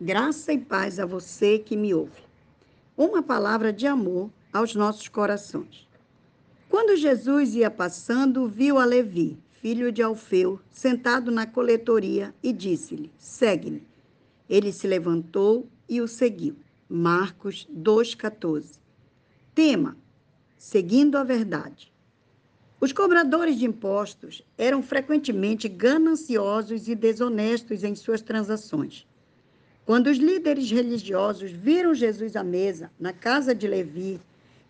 Graça e paz a você que me ouve. Uma palavra de amor aos nossos corações. Quando Jesus ia passando, viu a Levi, filho de Alfeu, sentado na coletoria e disse-lhe: Segue-me. Ele se levantou e o seguiu. Marcos 2,14. Tema: Seguindo a verdade. Os cobradores de impostos eram frequentemente gananciosos e desonestos em suas transações. Quando os líderes religiosos viram Jesus à mesa, na casa de Levi,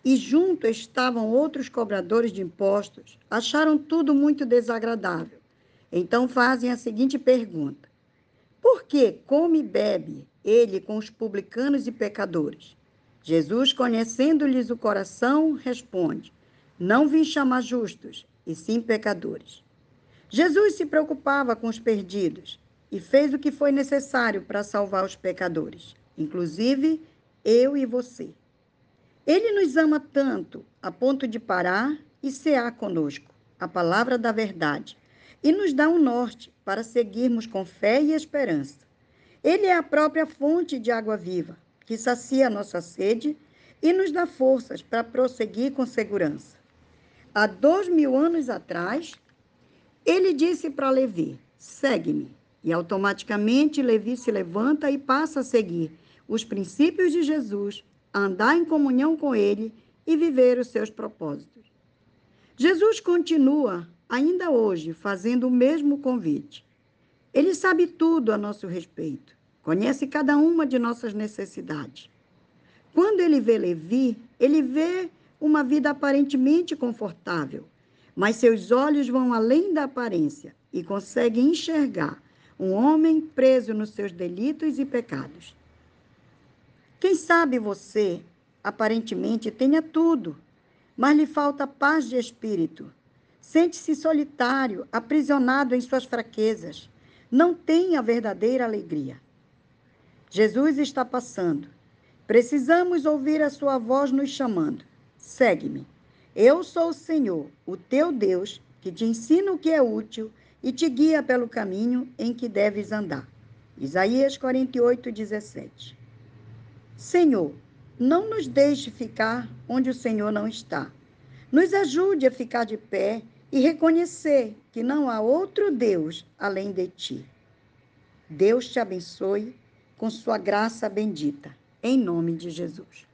e junto estavam outros cobradores de impostos, acharam tudo muito desagradável. Então fazem a seguinte pergunta: Por que come e bebe ele com os publicanos e pecadores? Jesus, conhecendo-lhes o coração, responde: Não vim chamar justos, e sim pecadores. Jesus se preocupava com os perdidos e fez o que foi necessário para salvar os pecadores, inclusive eu e você. Ele nos ama tanto a ponto de parar e cear conosco a palavra da verdade e nos dá um norte para seguirmos com fé e esperança. Ele é a própria fonte de água viva que sacia a nossa sede e nos dá forças para prosseguir com segurança. Há dois mil anos atrás, ele disse para Levi: segue-me. E automaticamente Levi se levanta e passa a seguir os princípios de Jesus, andar em comunhão com ele e viver os seus propósitos. Jesus continua ainda hoje fazendo o mesmo convite. Ele sabe tudo a nosso respeito, conhece cada uma de nossas necessidades. Quando ele vê Levi, ele vê uma vida aparentemente confortável, mas seus olhos vão além da aparência e consegue enxergar um homem preso nos seus delitos e pecados. Quem sabe você, aparentemente, tenha tudo, mas lhe falta paz de espírito. Sente-se solitário, aprisionado em suas fraquezas. Não tem a verdadeira alegria. Jesus está passando. Precisamos ouvir a sua voz nos chamando. Segue-me. Eu sou o Senhor, o teu Deus, que te ensina o que é útil e te guia pelo caminho em que deves andar. Isaías 48, 17. Senhor, não nos deixe ficar onde o Senhor não está. Nos ajude a ficar de pé e reconhecer que não há outro Deus além de ti. Deus te abençoe com sua graça bendita. Em nome de Jesus.